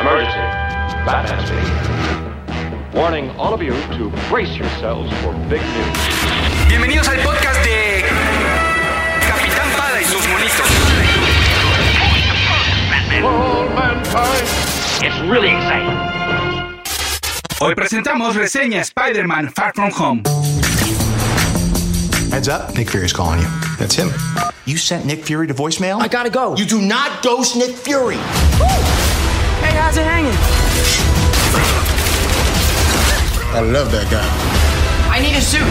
Emergency. Batman speaking. Warning all of you to brace yourselves for big news. Bienvenidos al podcast de Capitán Pada y sus monitos. All mankind. It's really exciting. Hoy presentamos reseña Spider-Man Far From Home. Heads up, Nick Fury's calling you. That's him. You sent Nick Fury to voicemail? I gotta go. You do not ghost Nick Fury. Hey, how's it hanging? I love that guy. I need a suit.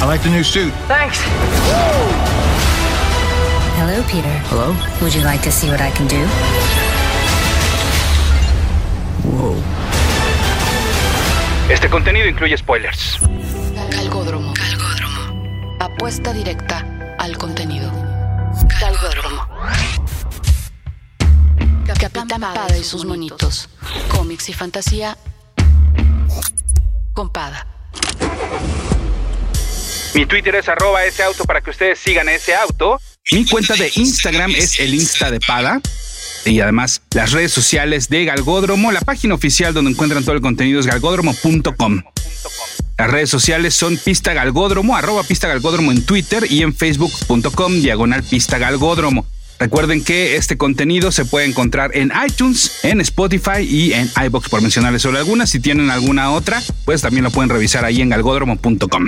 I like the new suit. Thanks. Hello, Peter. Hello? Would you like to see what I can do? Whoa. Este contenido incluye spoilers. Galgódromo. Calgódromo. Apuesta directa al contenido. Pada y sus monitos. Cómics y fantasía. Con Pada. Mi Twitter es arroba ese auto para que ustedes sigan ese auto. Mi cuenta de Instagram es el Insta de Pada. Y además las redes sociales de Galgódromo, la página oficial donde encuentran todo el contenido es galgódromo.com. Las redes sociales son Pista Galgódromo, arroba Pista Galgódromo en Twitter y en facebook.com diagonal Pista Galgódromo. Recuerden que este contenido se puede encontrar en iTunes, en Spotify y en iBox por mencionarles solo algunas. Si tienen alguna otra, pues también lo pueden revisar ahí en galgódromo.com.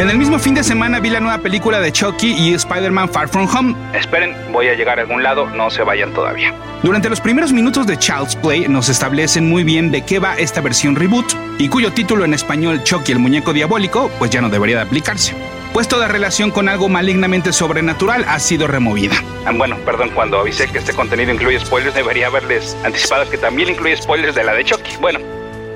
En el mismo fin de semana vi la nueva película de Chucky y Spider-Man Far From Home. Esperen, voy a llegar a algún lado, no se vayan todavía. Durante los primeros minutos de Child's Play nos establecen muy bien de qué va esta versión reboot y cuyo título en español Chucky el muñeco diabólico pues ya no debería de aplicarse. Pues toda relación con algo malignamente sobrenatural ha sido removida. Ah, bueno, perdón, cuando avisé que este contenido incluye spoilers debería haberles anticipado que también incluye spoilers de la de Chucky. Bueno,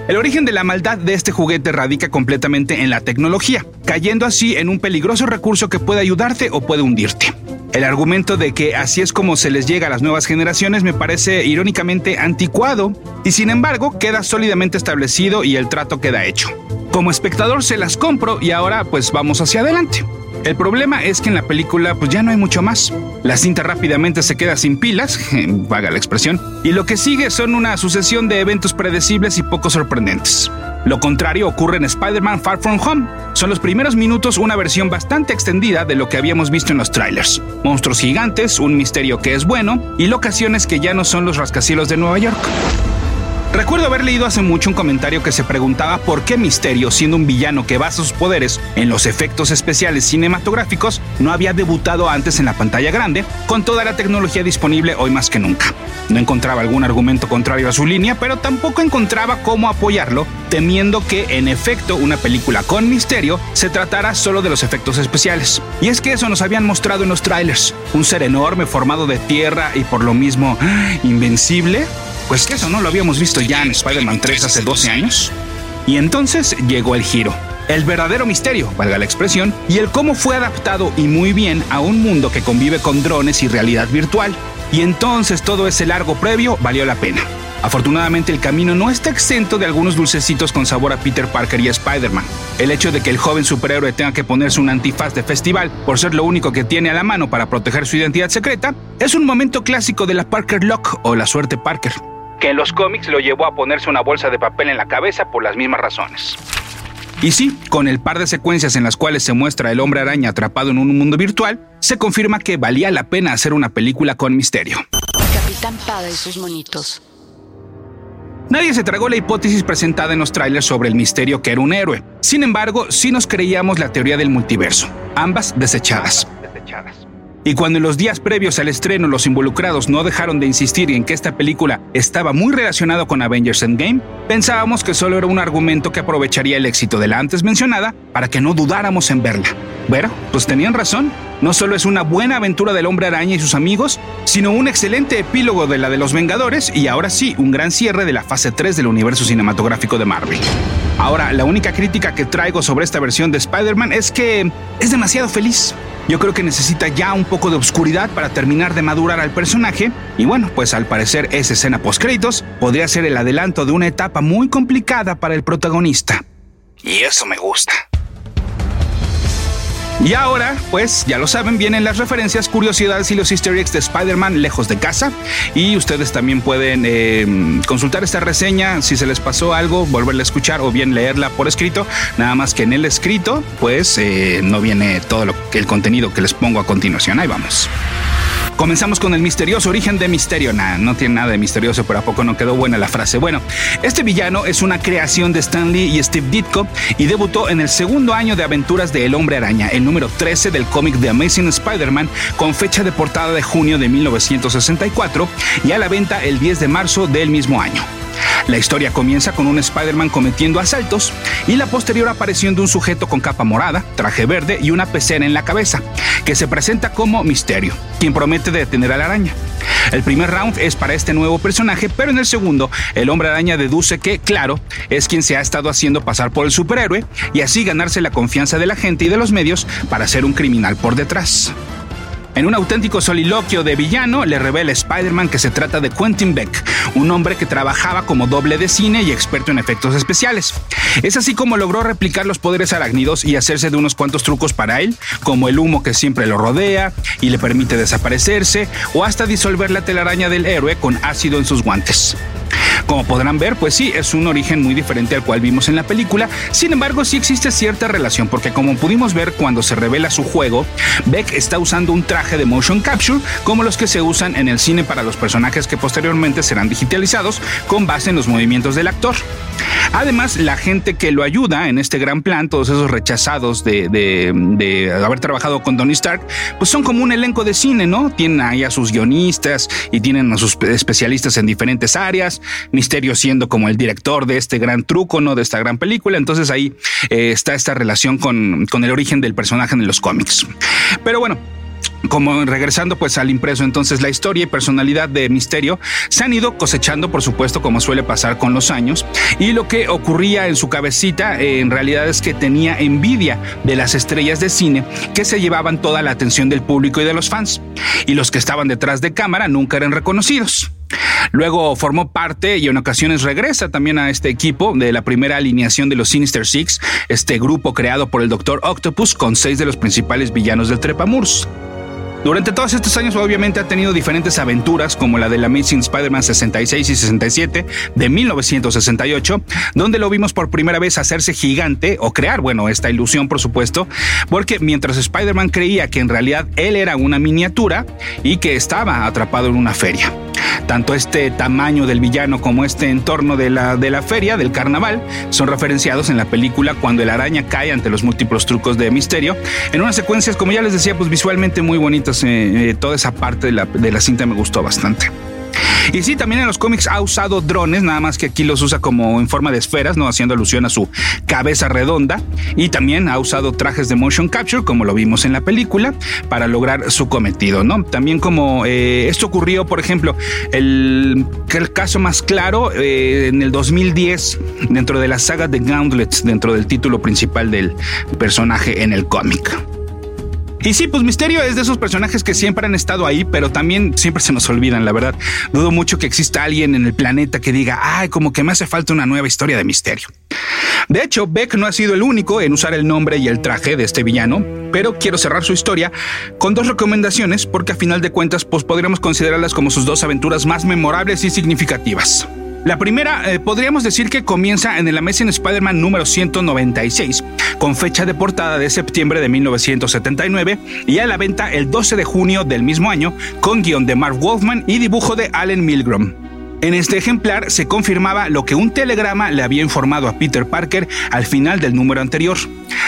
el origen de la maldad de este juguete radica completamente en la tecnología, cayendo así en un peligroso recurso que puede ayudarte o puede hundirte. El argumento de que así es como se les llega a las nuevas generaciones me parece irónicamente anticuado y sin embargo queda sólidamente establecido y el trato queda hecho. Como espectador se las compro y ahora pues vamos hacia adelante. El problema es que en la película pues ya no hay mucho más. La cinta rápidamente se queda sin pilas, vaga la expresión, y lo que sigue son una sucesión de eventos predecibles y poco sorprendentes. Lo contrario ocurre en Spider-Man Far From Home. Son los primeros minutos una versión bastante extendida de lo que habíamos visto en los trailers. Monstruos gigantes, un misterio que es bueno y locaciones que ya no son los rascacielos de Nueva York. Recuerdo haber leído hace mucho un comentario que se preguntaba por qué Misterio, siendo un villano que basa sus poderes en los efectos especiales cinematográficos, no había debutado antes en la pantalla grande, con toda la tecnología disponible hoy más que nunca. No encontraba algún argumento contrario a su línea, pero tampoco encontraba cómo apoyarlo, temiendo que, en efecto, una película con misterio se tratara solo de los efectos especiales. Y es que eso nos habían mostrado en los trailers, un ser enorme formado de tierra y por lo mismo invencible, pues que eso no lo habíamos visto ya en Spider-Man 3 hace 12 años. Y entonces llegó el giro. El verdadero misterio, valga la expresión, y el cómo fue adaptado y muy bien a un mundo que convive con drones y realidad virtual. Y entonces todo ese largo previo valió la pena. Afortunadamente el camino no está exento de algunos dulcecitos con sabor a Peter Parker y Spider-Man. El hecho de que el joven superhéroe tenga que ponerse un antifaz de festival por ser lo único que tiene a la mano para proteger su identidad secreta es un momento clásico de la Parker Lock o la suerte Parker que en los cómics lo llevó a ponerse una bolsa de papel en la cabeza por las mismas razones. Y sí, con el par de secuencias en las cuales se muestra el hombre araña atrapado en un mundo virtual, se confirma que valía la pena hacer una película con misterio. Capitán Pada y sus monitos. Nadie se tragó la hipótesis presentada en los trailers sobre el misterio que era un héroe. Sin embargo, sí nos creíamos la teoría del multiverso, ambas desechadas. Y cuando en los días previos al estreno los involucrados no dejaron de insistir en que esta película estaba muy relacionada con Avengers Endgame, pensábamos que solo era un argumento que aprovecharía el éxito de la antes mencionada para que no dudáramos en verla. Bueno, pues tenían razón. No solo es una buena aventura del hombre araña y sus amigos, sino un excelente epílogo de la de los Vengadores y ahora sí, un gran cierre de la fase 3 del universo cinematográfico de Marvel. Ahora, la única crítica que traigo sobre esta versión de Spider-Man es que es demasiado feliz. Yo creo que necesita ya un poco de oscuridad para terminar de madurar al personaje. Y bueno, pues al parecer esa escena post créditos podría ser el adelanto de una etapa muy complicada para el protagonista. Y eso me gusta. Y ahora, pues ya lo saben, vienen las referencias, curiosidades y los easter eggs de Spider-Man lejos de casa. Y ustedes también pueden eh, consultar esta reseña si se les pasó algo, volverla a escuchar o bien leerla por escrito. Nada más que en el escrito, pues eh, no viene todo lo, el contenido que les pongo a continuación. Ahí vamos. Comenzamos con el misterioso origen de Misterio. Nah, no tiene nada de misterioso, pero a poco no quedó buena la frase. Bueno, este villano es una creación de Stan Lee y Steve Ditko y debutó en el segundo año de aventuras de El Hombre Araña, número 13 del cómic The Amazing Spider-Man, con fecha de portada de junio de 1964 y a la venta el 10 de marzo del mismo año. La historia comienza con un Spider-Man cometiendo asaltos y la posterior aparición de un sujeto con capa morada, traje verde y una pecera en la cabeza, que se presenta como Misterio, quien promete detener a la araña. El primer round es para este nuevo personaje, pero en el segundo, el hombre araña deduce que, claro, es quien se ha estado haciendo pasar por el superhéroe y así ganarse la confianza de la gente y de los medios para ser un criminal por detrás. En un auténtico soliloquio de villano, le revela Spider-Man que se trata de Quentin Beck, un hombre que trabajaba como doble de cine y experto en efectos especiales. Es así como logró replicar los poderes arácnidos y hacerse de unos cuantos trucos para él, como el humo que siempre lo rodea y le permite desaparecerse, o hasta disolver la telaraña del héroe con ácido en sus guantes. Como podrán ver, pues sí, es un origen muy diferente al cual vimos en la película, sin embargo sí existe cierta relación, porque como pudimos ver cuando se revela su juego, Beck está usando un traje de motion capture como los que se usan en el cine para los personajes que posteriormente serán digitalizados con base en los movimientos del actor. Además, la gente que lo ayuda en este gran plan, todos esos rechazados de, haber trabajado con Tony Stark, pues son como un elenco de cine, ¿no? Tienen ahí a sus guionistas y tienen a sus especialistas en diferentes áreas, Misterio siendo como el director de este gran truco, ¿no? De esta gran película. Entonces ahí eh, está esta relación con, con el origen del personaje en los cómics. Pero bueno, como regresando pues al impreso, entonces la historia y personalidad de Misterio se han ido cosechando, por supuesto, como suele pasar con los años, y lo que ocurría en su cabecita eh, en realidad es que tenía envidia de las estrellas de cine que se llevaban toda la atención del público y de los fans, y los que estaban detrás de cámara nunca eran reconocidos. Luego formó parte y en ocasiones regresa también a este equipo de la primera alineación de los Sinister Six, este grupo creado por el Doctor Octopus con seis de los principales villanos del Trepamurs. Durante todos estos años obviamente ha tenido diferentes aventuras como la del Amazing Spider-Man 66 y 67 de 1968, donde lo vimos por primera vez hacerse gigante o crear, bueno, esta ilusión por supuesto, porque mientras Spider-Man creía que en realidad él era una miniatura y que estaba atrapado en una feria. Tanto este tamaño del villano como este entorno de la, de la feria, del carnaval, son referenciados en la película cuando el araña cae ante los múltiples trucos de misterio, en unas secuencias, como ya les decía, pues visualmente muy bonitas, eh, eh, toda esa parte de la, de la cinta me gustó bastante. Y sí, también en los cómics ha usado drones, nada más que aquí los usa como en forma de esferas, no haciendo alusión a su cabeza redonda. Y también ha usado trajes de motion capture, como lo vimos en la película, para lograr su cometido, ¿no? También como eh, esto ocurrió, por ejemplo, el, el caso más claro eh, en el 2010 dentro de la saga de Gauntlet, dentro del título principal del personaje en el cómic. Y sí, pues Misterio es de esos personajes que siempre han estado ahí, pero también siempre se nos olvidan, la verdad. Dudo mucho que exista alguien en el planeta que diga, ay, como que me hace falta una nueva historia de Misterio. De hecho, Beck no ha sido el único en usar el nombre y el traje de este villano, pero quiero cerrar su historia con dos recomendaciones porque a final de cuentas pues podríamos considerarlas como sus dos aventuras más memorables y significativas. La primera, eh, podríamos decir que comienza en el Amazing Spider-Man número 196, con fecha de portada de septiembre de 1979 y a la venta el 12 de junio del mismo año, con guion de Mark Wolfman y dibujo de Allen Milgrom. En este ejemplar se confirmaba lo que un telegrama le había informado a Peter Parker al final del número anterior.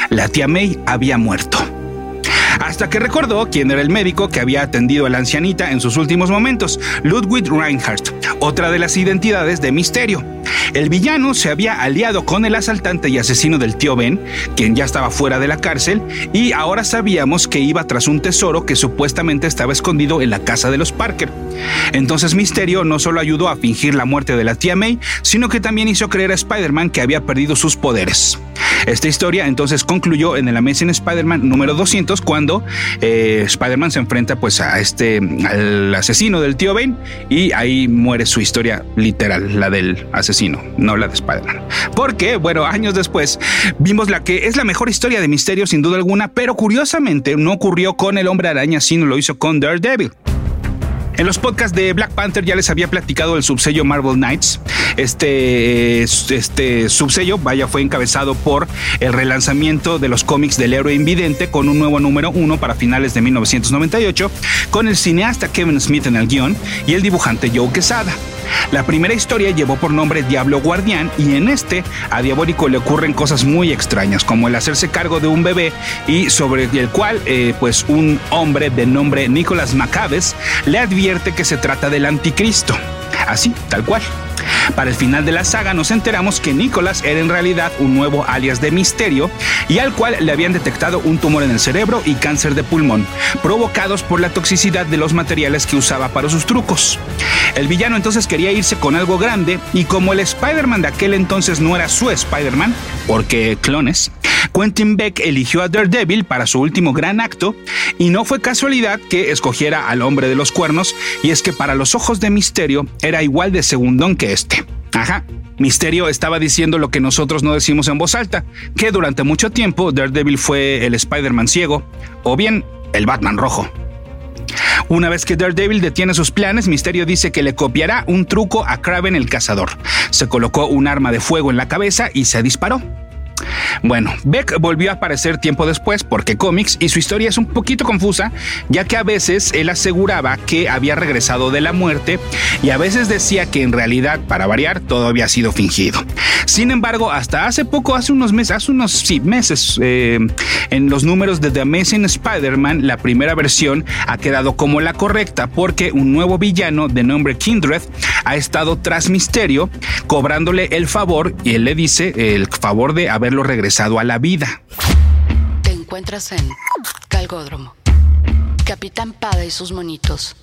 La tía May había muerto. Hasta que recordó quién era el médico que había atendido a la ancianita en sus últimos momentos, Ludwig Reinhardt, otra de las identidades de Misterio. El villano se había aliado con el asaltante y asesino del tío Ben, quien ya estaba fuera de la cárcel, y ahora sabíamos que iba tras un tesoro que supuestamente estaba escondido en la casa de los Parker. Entonces Misterio no solo ayudó a fingir la muerte de la tía May, sino que también hizo creer a Spider-Man que había perdido sus poderes. Esta historia entonces concluyó en el Amazing Spider-Man número 200 cuando eh, Spider-Man se enfrenta pues a este al asesino del tío Ben y ahí muere su historia literal, la del asesino, no la de. Porque, bueno, años después vimos la que es la mejor historia de misterio sin duda alguna, pero curiosamente no ocurrió con el hombre araña, sino lo hizo con Daredevil. En los podcasts de Black Panther ya les había platicado el subsello Marvel Knights. Este, este subsello, vaya, fue encabezado por el relanzamiento de los cómics del héroe invidente con un nuevo número uno para finales de 1998, con el cineasta Kevin Smith en el guion y el dibujante Joe Quesada. La primera historia llevó por nombre Diablo Guardián y en este a Diabólico le ocurren cosas muy extrañas como el hacerse cargo de un bebé y sobre el cual eh, pues un hombre de nombre Nicolás Macabes le advierte que se trata del anticristo. Así, tal cual. Para el final de la saga nos enteramos que Nicholas era en realidad un nuevo alias de Misterio y al cual le habían detectado un tumor en el cerebro y cáncer de pulmón, provocados por la toxicidad de los materiales que usaba para sus trucos. El villano entonces quería irse con algo grande y como el Spider-Man de aquel entonces no era su Spider-Man, porque clones, Quentin Beck eligió a Daredevil para su último gran acto y no fue casualidad que escogiera al hombre de los cuernos y es que para los ojos de Misterio era igual de segundón que este. Ajá. Misterio estaba diciendo lo que nosotros no decimos en voz alta, que durante mucho tiempo Daredevil fue el Spider-Man ciego o bien el Batman rojo. Una vez que Daredevil detiene sus planes, Misterio dice que le copiará un truco a Kraven el cazador. Se colocó un arma de fuego en la cabeza y se disparó. Bueno, Beck volvió a aparecer tiempo después porque cómics y su historia es un poquito confusa, ya que a veces él aseguraba que había regresado de la muerte y a veces decía que en realidad, para variar, todo había sido fingido. Sin embargo, hasta hace poco, hace unos meses, hace unos meses, eh, en los números de The Amazing Spider-Man, la primera versión ha quedado como la correcta porque un nuevo villano de nombre Kindred ha estado tras Misterio, cobrándole el favor y él le dice el favor de haberlo regresado a la vida. Te encuentras en Calgódromo. Capitán Pada y sus monitos.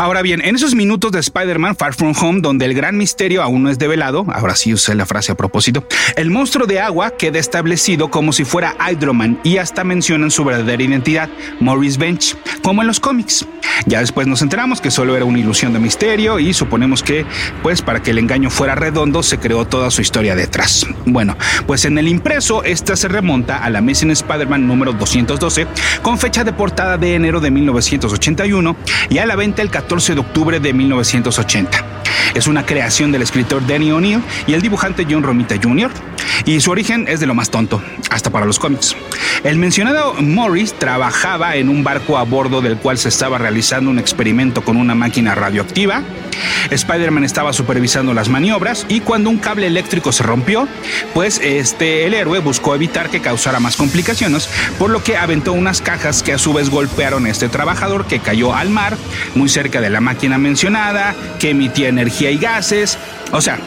Ahora bien, en esos minutos de Spider-Man Far From Home, donde el gran misterio aún no es develado, ahora sí usé la frase a propósito, el monstruo de agua queda establecido como si fuera Hydroman y hasta mencionan su verdadera identidad, Maurice Bench, como en los cómics. Ya después nos enteramos que solo era una ilusión de misterio y suponemos que, pues, para que el engaño fuera redondo, se creó toda su historia detrás. Bueno, pues en el impreso, esta se remonta a la Missing Spider-Man número 212, con fecha de portada de enero de 1981 y a la venta el 14 14 de octubre de 1980. Es una creación del escritor Danny O'Neill y el dibujante John Romita Jr. y su origen es de lo más tonto, hasta para los cómics. El mencionado Morris trabajaba en un barco a bordo del cual se estaba realizando un experimento con una máquina radioactiva. Spider-Man estaba supervisando las maniobras y cuando un cable eléctrico se rompió, pues este el héroe buscó evitar que causara más complicaciones, por lo que aventó unas cajas que a su vez golpearon a este trabajador que cayó al mar, muy cerca de la máquina mencionada, que emitía energía y gases, o sea,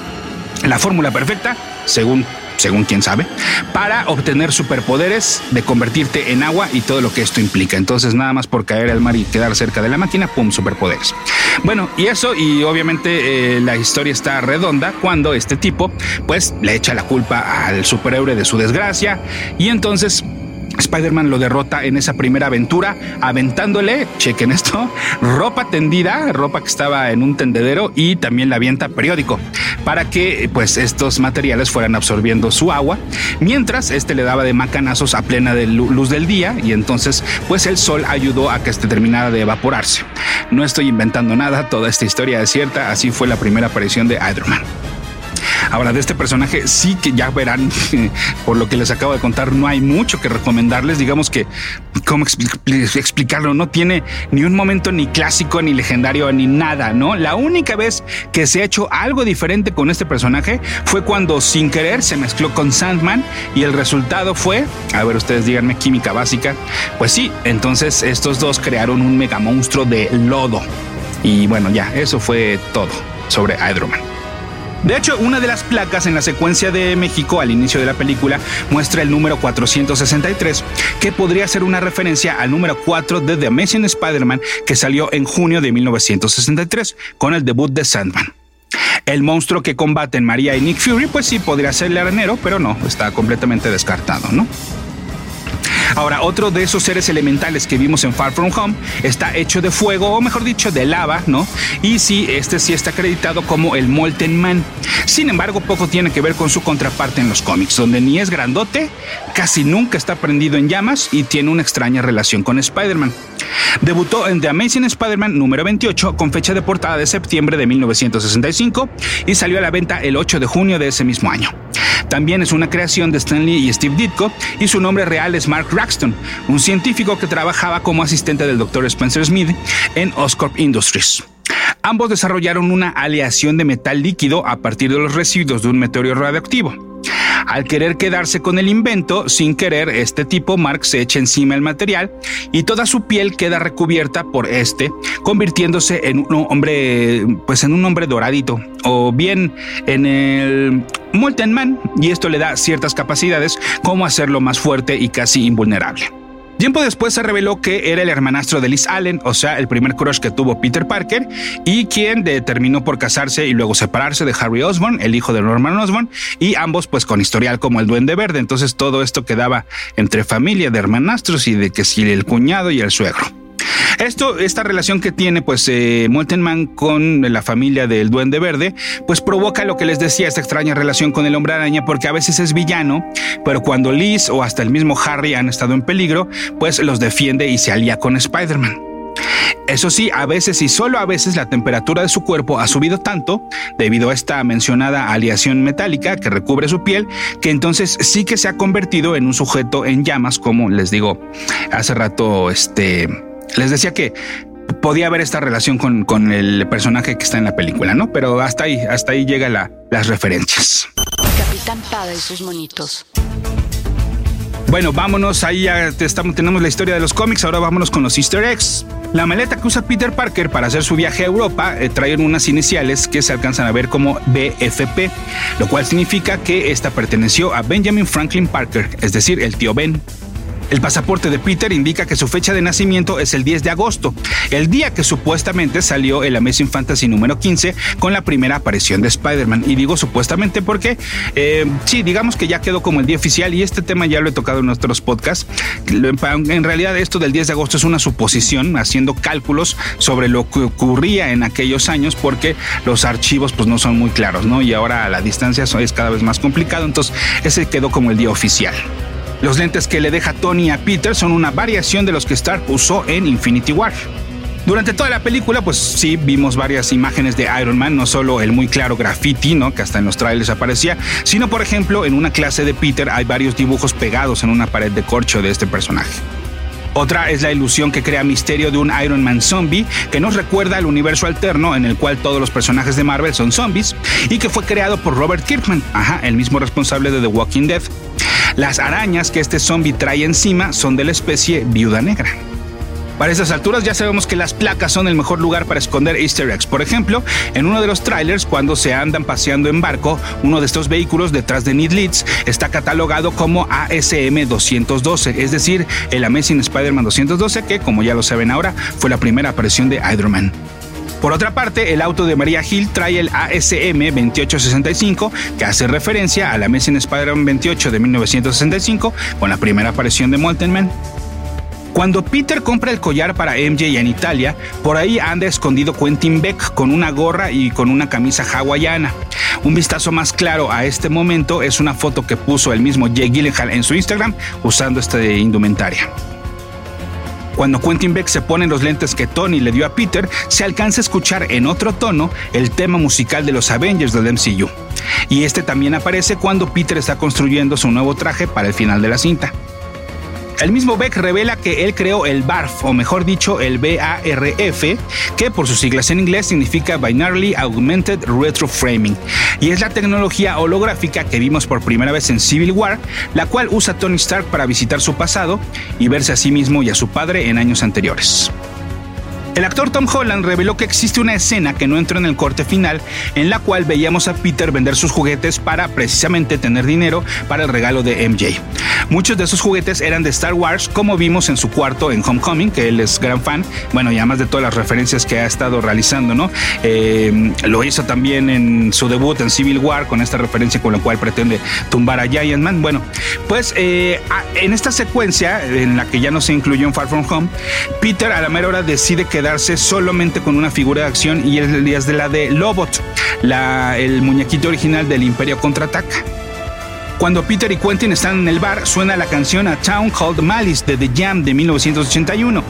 la fórmula perfecta, según según quien sabe, para obtener superpoderes de convertirte en agua y todo lo que esto implica. Entonces, nada más por caer al mar y quedar cerca de la máquina, pum, superpoderes. Bueno, y eso, y obviamente eh, la historia está redonda cuando este tipo, pues, le echa la culpa al superhéroe de su desgracia y entonces Spider-Man lo derrota en esa primera aventura, aventándole, chequen esto, ropa tendida, ropa que estaba en un tendedero y también la avienta periódico para que pues estos materiales fueran absorbiendo su agua, mientras este le daba de macanazos a plena luz del día y entonces pues el sol ayudó a que este terminara de evaporarse. No estoy inventando nada, toda esta historia es cierta, así fue la primera aparición de Iron Man. Ahora, de este personaje sí que ya verán, por lo que les acabo de contar, no hay mucho que recomendarles. Digamos que, ¿cómo explicarlo? No tiene ni un momento ni clásico, ni legendario, ni nada, ¿no? La única vez que se ha hecho algo diferente con este personaje fue cuando sin querer se mezcló con Sandman y el resultado fue, a ver ustedes díganme, química básica. Pues sí, entonces estos dos crearon un mega monstruo de lodo. Y bueno, ya, eso fue todo sobre Hydroman. De hecho, una de las placas en la secuencia de México al inicio de la película muestra el número 463, que podría ser una referencia al número 4 de The Amazing Spider-Man que salió en junio de 1963 con el debut de Sandman. El monstruo que combaten María y Nick Fury, pues sí podría ser el arenero, pero no, está completamente descartado, ¿no? Ahora, otro de esos seres elementales que vimos en Far From Home está hecho de fuego, o mejor dicho, de lava, ¿no? Y sí, este sí está acreditado como el Molten Man. Sin embargo, poco tiene que ver con su contraparte en los cómics, donde ni es grandote, casi nunca está prendido en llamas y tiene una extraña relación con Spider-Man. Debutó en The Amazing Spider-Man número 28 con fecha de portada de septiembre de 1965 y salió a la venta el 8 de junio de ese mismo año. También es una creación de Stanley y Steve Ditko y su nombre real es Mark Raxton, un científico que trabajaba como asistente del Dr. Spencer Smith en Oscorp Industries. Ambos desarrollaron una aleación de metal líquido a partir de los residuos de un meteoro radioactivo. Al querer quedarse con el invento, sin querer, este tipo Mark se echa encima el material y toda su piel queda recubierta por este, convirtiéndose en un hombre, pues en un hombre doradito, o bien en el Molten Man, y esto le da ciertas capacidades como hacerlo más fuerte y casi invulnerable. Tiempo después se reveló que era el hermanastro de Liz Allen, o sea, el primer crush que tuvo Peter Parker, y quien determinó por casarse y luego separarse de Harry Osborn, el hijo de Norman Osborn, y ambos pues con historial como el Duende Verde. Entonces todo esto quedaba entre familia de hermanastros y de que si el cuñado y el suegro. Esto, esta relación que tiene pues eh, Molten Man con la familia del Duende Verde, pues provoca lo que les decía, esta extraña relación con el Hombre Araña, porque a veces es villano, pero cuando Liz o hasta el mismo Harry han estado en peligro, pues los defiende y se alía con Spider-Man. Eso sí, a veces y solo a veces la temperatura de su cuerpo ha subido tanto debido a esta mencionada aleación metálica que recubre su piel, que entonces sí que se ha convertido en un sujeto en llamas, como les digo hace rato, este les decía que podía haber esta relación con, el personaje que está en la película, ¿no? Pero hasta ahí, hasta ahí llega las referencias. Capitán Pada y sus monitos. Bueno, vámonos, ahí ya estamos, tenemos la historia de los cómics, ahora vámonos con los easter eggs. La maleta que usa Peter Parker para hacer su viaje a Europa eh, trae unas iniciales que se alcanzan a ver como BFP, lo cual significa que esta perteneció a Benjamin Franklin Parker, es decir, el tío Ben. El pasaporte de Peter indica que su fecha de nacimiento es el 10 de agosto, el día que supuestamente salió el Amazing Fantasy número 15 con la primera aparición de Spider-Man. Y digo supuestamente porque, eh, sí, digamos que ya quedó como el día oficial y este tema ya lo he tocado en nuestros podcasts. En realidad esto del 10 de agosto es una suposición, haciendo cálculos sobre lo que ocurría en aquellos años porque los archivos pues no son muy claros, ¿no? Y ahora a la distancia es cada vez más complicado, entonces ese quedó como el día oficial. Los lentes que le deja Tony a Peter son una variación de los que Stark usó en Infinity War. Durante toda la película, pues sí, vimos varias imágenes de Iron Man, no solo el muy claro graffiti, ¿no? Que hasta en los trailers aparecía, sino por ejemplo, en una clase de Peter hay varios dibujos pegados en una pared de corcho de este personaje. Otra es la ilusión que crea Misterio de un Iron Man zombie que nos recuerda al universo alterno en el cual todos los personajes de Marvel son zombies y que fue creado por Robert Kirkman, ajá, el mismo responsable de The Walking Dead. Las arañas que este zombie trae encima son de la especie viuda negra. Para esas alturas ya sabemos que las placas son el mejor lugar para esconder easter eggs. Por ejemplo, en uno de los trailers, cuando se andan paseando en barco, uno de estos vehículos detrás de Need Leeds está catalogado como ASM 212, es decir, el Amazing Spider-Man 212, que como ya lo saben ahora, fue la primera aparición de Iron Man. Por otra parte, el auto de María Hill trae el ASM 2865, que hace referencia a la Amazing Spider-Man 28 de 1965, con la primera aparición de Molten Man. Cuando Peter compra el collar para MJ en Italia, por ahí anda escondido Quentin Beck con una gorra y con una camisa hawaiana. Un vistazo más claro a este momento es una foto que puso el mismo Jay Gyllenhaal en su Instagram usando esta indumentaria. Cuando Quentin Beck se pone los lentes que Tony le dio a Peter, se alcanza a escuchar en otro tono el tema musical de los Avengers del MCU. Y este también aparece cuando Peter está construyendo su nuevo traje para el final de la cinta. El mismo Beck revela que él creó el BARF, o mejor dicho, el BARF, que por sus siglas en inglés significa Binarily Augmented Retroframing, y es la tecnología holográfica que vimos por primera vez en Civil War, la cual usa Tony Stark para visitar su pasado y verse a sí mismo y a su padre en años anteriores. El actor Tom Holland reveló que existe una escena que no entró en el corte final, en la cual veíamos a Peter vender sus juguetes para precisamente tener dinero para el regalo de MJ. Muchos de esos juguetes eran de Star Wars, como vimos en su cuarto en Homecoming, que él es gran fan, bueno, y además de todas las referencias que ha estado realizando, ¿no? Eh, lo hizo también en su debut en Civil War, con esta referencia con la cual pretende tumbar a Giant Man. Bueno, pues eh, en esta secuencia, en la que ya no se incluyó en Far From Home, Peter a la mera hora decide que quedarse solamente con una figura de acción y el día de la de Lobot, el muñequito original del Imperio Contraataca. Cuando Peter y Quentin están en el bar, suena la canción A Town Called Malice de The Jam de 1981.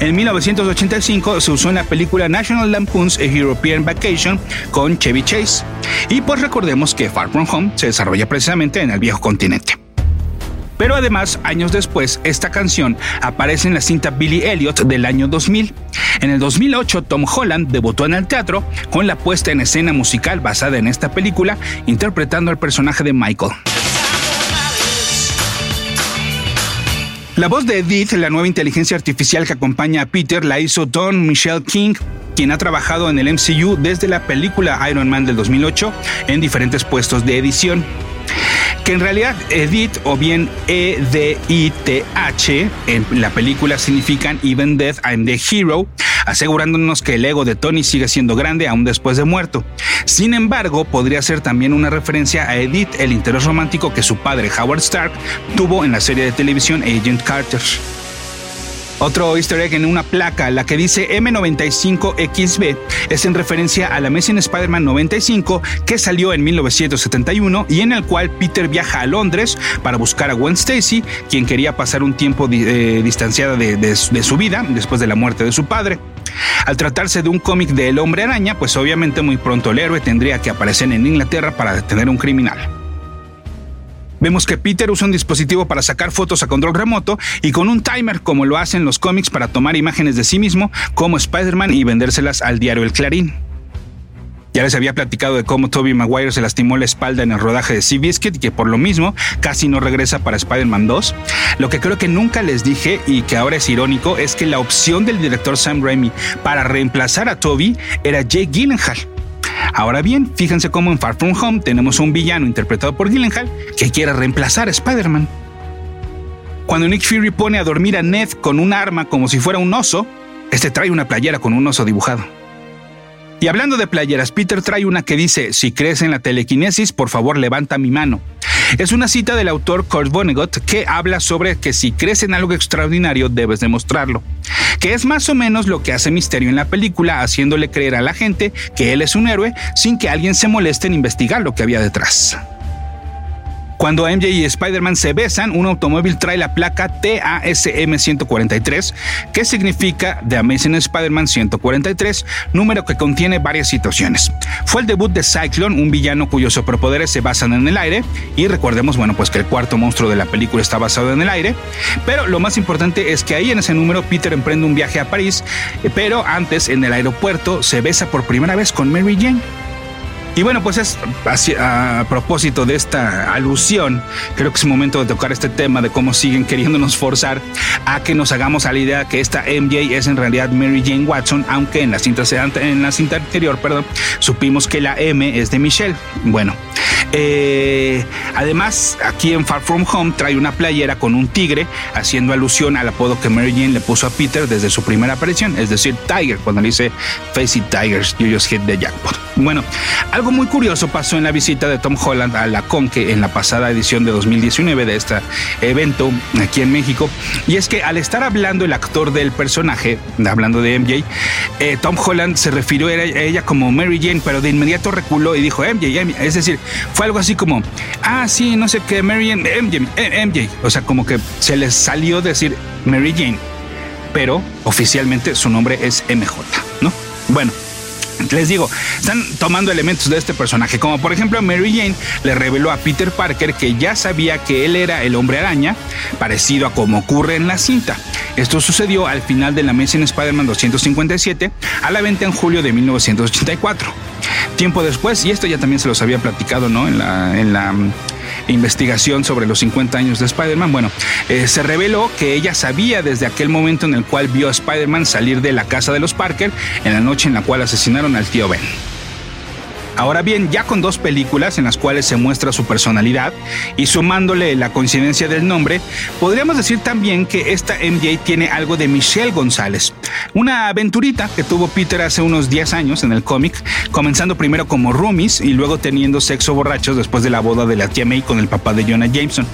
En 1985 se usó en la película National Lampoon's A European Vacation con Chevy Chase. Y pues recordemos que Far From Home se desarrolla precisamente en el viejo continente. Pero además, años después, esta canción aparece en la cinta Billy Elliot del año 2000. En el 2008, Tom Holland debutó en el teatro con la puesta en escena musical basada en esta película, interpretando al personaje de Michael. La voz de Edith, la nueva inteligencia artificial que acompaña a Peter, la hizo Don Michelle King, quien ha trabajado en el MCU desde la película Iron Man del 2008 en diferentes puestos de edición en realidad Edith o bien E-D-I-T-H en la película significan Even Death I'm the Hero, asegurándonos que el ego de Tony sigue siendo grande aún después de muerto. Sin embargo, podría ser también una referencia a Edith, el interés romántico que su padre Howard Stark tuvo en la serie de televisión Agent Carter. Otro easter egg en una placa, la que dice M95XB, es en referencia a la Amazing Spider-Man 95 que salió en 1971 y en el cual Peter viaja a Londres para buscar a Gwen Stacy, quien quería pasar un tiempo eh, distanciada de, de su vida después de la muerte de su padre. Al tratarse de un cómic de El Hombre Araña, pues obviamente muy pronto el héroe tendría que aparecer en Inglaterra para detener a un criminal. Vemos que Peter usa un dispositivo para sacar fotos a control remoto y con un timer como lo hacen los cómics para tomar imágenes de sí mismo como Spider-Man y vendérselas al diario El Clarín. Ya les había platicado de cómo Tobey Maguire se lastimó la espalda en el rodaje de Seabiscuit y que por lo mismo casi no regresa para Spider-Man 2. Lo que creo que nunca les dije y que ahora es irónico es que la opción del director Sam Raimi para reemplazar a Toby era Jake Gyllenhaal. Ahora bien, fíjense cómo en Far From Home tenemos un villano interpretado por Gyllenhaal que quiere reemplazar a Spider-Man. Cuando Nick Fury pone a dormir a Ned con un arma como si fuera un oso, este trae una playera con un oso dibujado. Y hablando de playeras, Peter trae una que dice, si crees en la telequinesis, por favor levanta mi mano. Es una cita del autor Kurt Vonnegut que habla sobre que si crees en algo extraordinario debes demostrarlo, que es más o menos lo que hace Misterio en la película, haciéndole creer a la gente que él es un héroe sin que alguien se moleste en investigar lo que había detrás. Cuando MJ y Spider-Man se besan, un automóvil trae la placa TASM 143, que significa The Amazing Spider-Man 143, número que contiene varias situaciones. Fue el debut de Cyclone, un villano cuyos superpoderes se basan en el aire, y recordemos, bueno, pues que el cuarto monstruo de la película está basado en el aire, pero lo más importante es que ahí en ese número Peter emprende un viaje a París, pero antes en el aeropuerto se besa por primera vez con Mary Jane. Y bueno, pues es a, propósito de esta alusión, creo que es momento de tocar este tema de cómo siguen queriéndonos forzar a que nos hagamos a la idea que esta MJ es en realidad Mary Jane Watson, aunque en la cinta, en la cinta anterior, perdón, supimos que la M es de Michelle. Bueno, eh, además, aquí en Far From Home trae una playera con un tigre, haciendo alusión al apodo que Mary Jane le puso a Peter desde su primera aparición, es decir, Tiger, cuando le dice Face It Tigers, you just hit the jackpot. Bueno, algo muy curioso pasó en la visita de Tom Holland a la Conque en la pasada edición de 2019 de este evento aquí en México, y es que al estar hablando el actor del personaje, hablando de MJ, eh, Tom Holland se refirió a ella como Mary Jane, pero de inmediato reculó y dijo MJ, es decir, fue algo así como, ah, sí, no sé qué, Mary Jane, MJ, MJ, o sea, como que se les salió decir Mary Jane. pero oficialmente su nombre es MJ, ¿no? Bueno, les digo, están tomando elementos de este personaje, como por ejemplo Mary Jane le reveló a Peter Parker que ya sabía que él era el hombre araña, parecido a como ocurre en la cinta. Esto sucedió al final de la Amazing Spider-Man 257, a la venta en julio de 1984. Tiempo después, y esto ya también se los había platicado, ¿no? En la, en la investigación sobre los 50 años de Spider-Man, bueno, eh, se reveló que ella sabía desde aquel momento en el cual vio a Spider-Man salir de la casa de los Parker en la noche en la cual asesinaron al tío Ben. Ahora bien, ya con dos películas en las cuales se muestra su personalidad y sumándole la coincidencia del nombre, podríamos decir también que esta MJ tiene algo de Michelle González, una aventurita que tuvo Peter hace unos 10 años en el cómic, comenzando primero como roomies y luego teniendo sexo borrachos después de la boda de la tía May con el papá de Jonah Jameson.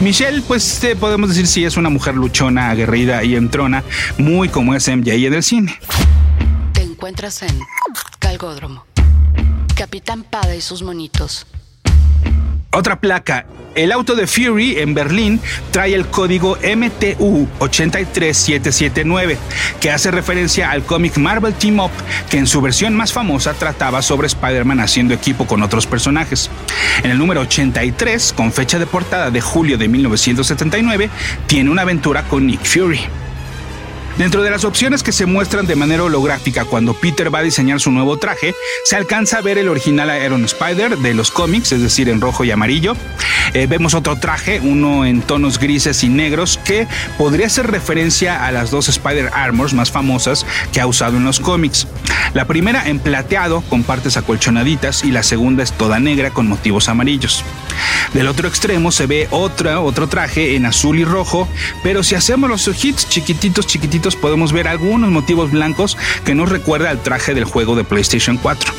Michelle, pues eh, podemos decir si es una mujer luchona, aguerrida y entrona, muy como es MJ en el cine. Te encuentras en Calgódromo. Capitán y sus monitos. Otra placa. El auto de Fury en Berlín trae el código MTU 83779, que hace referencia al cómic Marvel Team Up, que en su versión más famosa trataba sobre Spider-Man haciendo equipo con otros personajes. En el número 83, con fecha de portada de julio de 1979, tiene una aventura con Nick Fury. Dentro de las opciones que se muestran de manera holográfica cuando Peter va a diseñar su nuevo traje, se alcanza a ver el original Iron Spider de los cómics, es decir, en rojo y amarillo. Eh, vemos otro traje, uno en tonos grises y negros, que podría ser referencia a las dos Spider Armors más famosas que ha usado en los cómics. La primera en plateado con partes acolchonaditas y la segunda es toda negra con motivos amarillos. Del otro extremo se ve otra, otro traje en azul y rojo, pero si hacemos los ojitos chiquititos, chiquititos, podemos ver algunos motivos blancos que nos recuerda al traje del juego de PlayStation 4.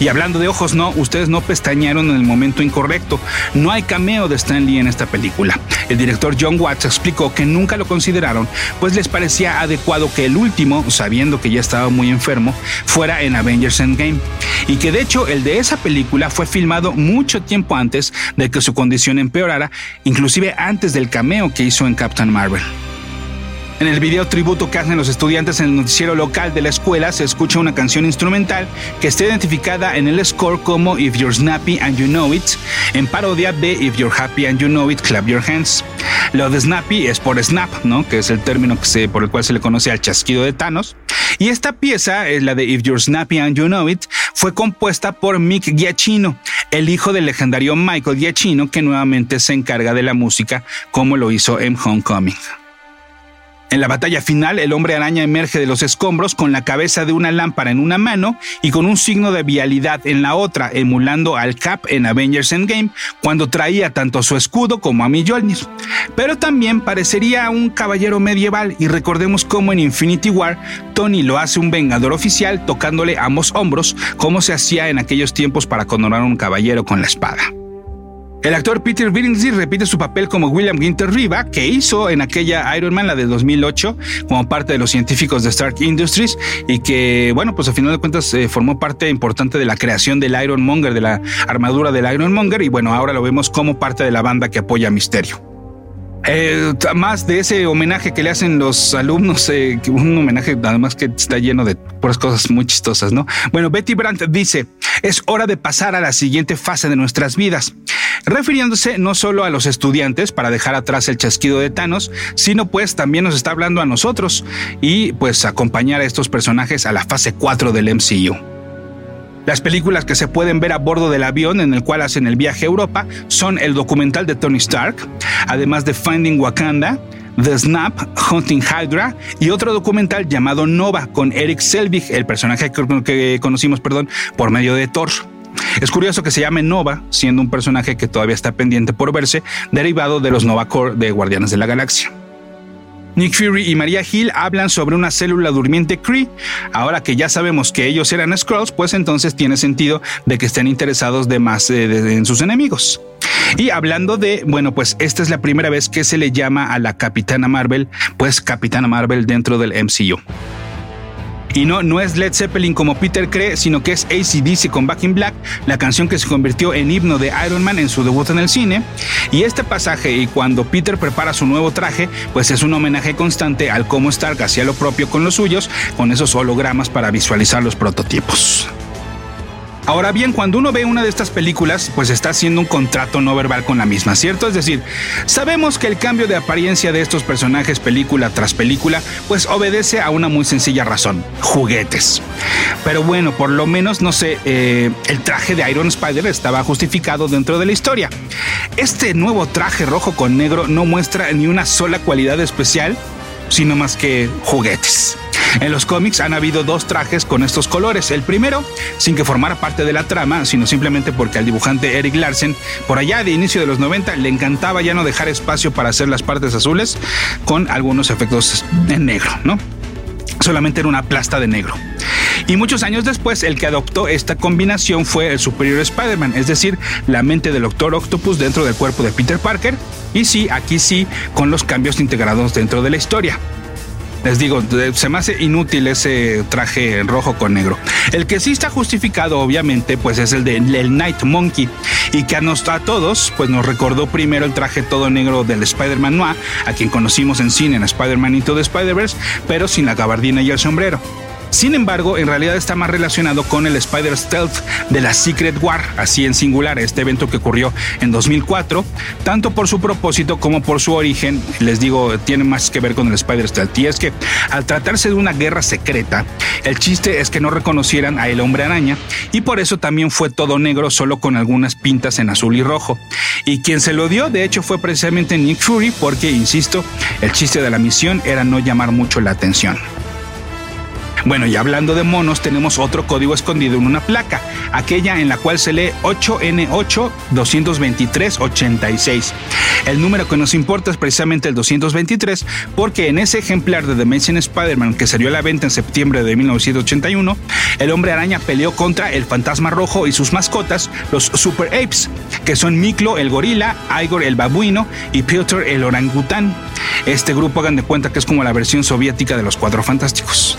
Y hablando de ojos, no, ustedes no pestañaron en el momento incorrecto. No hay cameo de Stan Lee en esta película. El director John Watts explicó que nunca lo consideraron, pues les parecía adecuado que el último, sabiendo que ya estaba muy enfermo, fuera en Avengers Endgame. Y que de hecho el de esa película fue filmado mucho tiempo antes de que su condición empeorara, inclusive antes del cameo que hizo en Captain Marvel. En el video tributo que hacen los estudiantes en el noticiero local de la escuela se escucha una canción instrumental que está identificada en el score como If You're Snappy and You Know It, en parodia de If You're Happy and You Know It, Clap Your Hands. Lo de Snappy es por snap, ¿no? que es el término que se, por el cual se le conoce al chasquido de Thanos. Y esta pieza, es la de If You're Snappy and You Know It, fue compuesta por Mick Giacchino, el hijo del legendario Michael Giacchino, que nuevamente se encarga de la música como lo hizo en Homecoming. En la batalla final, el hombre araña emerge de los escombros con la cabeza de una lámpara en una mano y con un signo de vialidad en la otra, emulando al Cap en Avengers Endgame, cuando traía tanto su escudo como a Mjolnir. Pero también parecería un caballero medieval y recordemos cómo en Infinity War Tony lo hace un vengador oficial tocándole ambos hombros, como se hacía en aquellos tiempos para coronar a un caballero con la espada. El actor Peter Billingsley repite su papel como William Ginter Riva, que hizo en aquella Iron Man, la de 2008, como parte de los científicos de Stark Industries y que, bueno, pues a final de cuentas eh, formó parte importante de la creación del Iron Monger, de la armadura del Iron Monger y bueno, ahora lo vemos como parte de la banda que apoya a Misterio. Eh, más de ese homenaje que le hacen los alumnos, eh, un homenaje además que está lleno de puras cosas muy chistosas, ¿no? Bueno, Betty Brandt dice, es hora de pasar a la siguiente fase de nuestras vidas, refiriéndose no solo a los estudiantes para dejar atrás el chasquido de Thanos, sino pues también nos está hablando a nosotros y pues acompañar a estos personajes a la fase 4 del MCU. Las películas que se pueden ver a bordo del avión en el cual hacen el viaje a Europa son el documental de Tony Stark, además de Finding Wakanda, The Snap, Hunting Hydra y otro documental llamado Nova con Eric Selvig, el personaje que conocimos perdón, por medio de Thor. Es curioso que se llame Nova, siendo un personaje que todavía está pendiente por verse, derivado de los Nova Corps de Guardianes de la Galaxia. Nick Fury y Maria Hill hablan sobre una célula durmiente Kree. Ahora que ya sabemos que ellos eran Skrulls, pues entonces tiene sentido de que estén interesados de más eh, en sus enemigos. Y hablando de, bueno, pues esta es la primera vez que se le llama a la Capitana Marvel, pues Capitana Marvel dentro del MCU. Y no, no es Led Zeppelin como Peter cree, sino que es ACDC con Back in Black, la canción que se convirtió en himno de Iron Man en su debut en el cine. Y este pasaje, y cuando Peter prepara su nuevo traje, pues es un homenaje constante al cómo Stark hacía lo propio con los suyos, con esos hologramas para visualizar los prototipos. Ahora bien, cuando uno ve una de estas películas, pues está haciendo un contrato no verbal con la misma, ¿cierto? Es decir, sabemos que el cambio de apariencia de estos personajes película tras película, pues obedece a una muy sencilla razón, juguetes. Pero bueno, por lo menos, no sé, eh, el traje de Iron Spider estaba justificado dentro de la historia. Este nuevo traje rojo con negro no muestra ni una sola cualidad especial, sino más que juguetes. En los cómics han habido dos trajes con estos colores. El primero, sin que formara parte de la trama, sino simplemente porque al dibujante Eric Larsen, por allá de inicio de los 90, le encantaba ya no dejar espacio para hacer las partes azules con algunos efectos en negro, ¿no? Solamente era una plasta de negro. Y muchos años después, el que adoptó esta combinación fue el Superior Spider-Man, es decir, la mente del Doctor Octopus dentro del cuerpo de Peter Parker. Y sí, aquí sí, con los cambios integrados dentro de la historia. Les digo, se me hace inútil ese traje rojo con negro. El que sí está justificado, obviamente, pues es el de el Night Monkey y que a, nos, a todos, pues nos recordó primero el traje todo negro del Spider-Man Noir, a quien conocimos en cine en Spider-Man the Spider-Verse, pero sin la gabardina y el sombrero. Sin embargo, en realidad está más relacionado con el Spider Stealth de la Secret War, así en singular, este evento que ocurrió en 2004, tanto por su propósito como por su origen, les digo, tiene más que ver con el Spider Stealth. Y es que al tratarse de una guerra secreta, el chiste es que no reconocieran a el hombre araña y por eso también fue todo negro, solo con algunas pintas en azul y rojo. Y quien se lo dio, de hecho, fue precisamente Nick Fury, porque, insisto, el chiste de la misión era no llamar mucho la atención. Bueno, y hablando de monos, tenemos otro código escondido en una placa, aquella en la cual se lee 8N8-223-86. El número que nos importa es precisamente el 223, porque en ese ejemplar de The Amazing Spider-Man que salió a la venta en septiembre de 1981, el hombre araña peleó contra el fantasma rojo y sus mascotas, los Super Apes, que son Miklo el gorila, Igor el babuino y Piotr el orangután. Este grupo hagan de cuenta que es como la versión soviética de los Cuatro Fantásticos.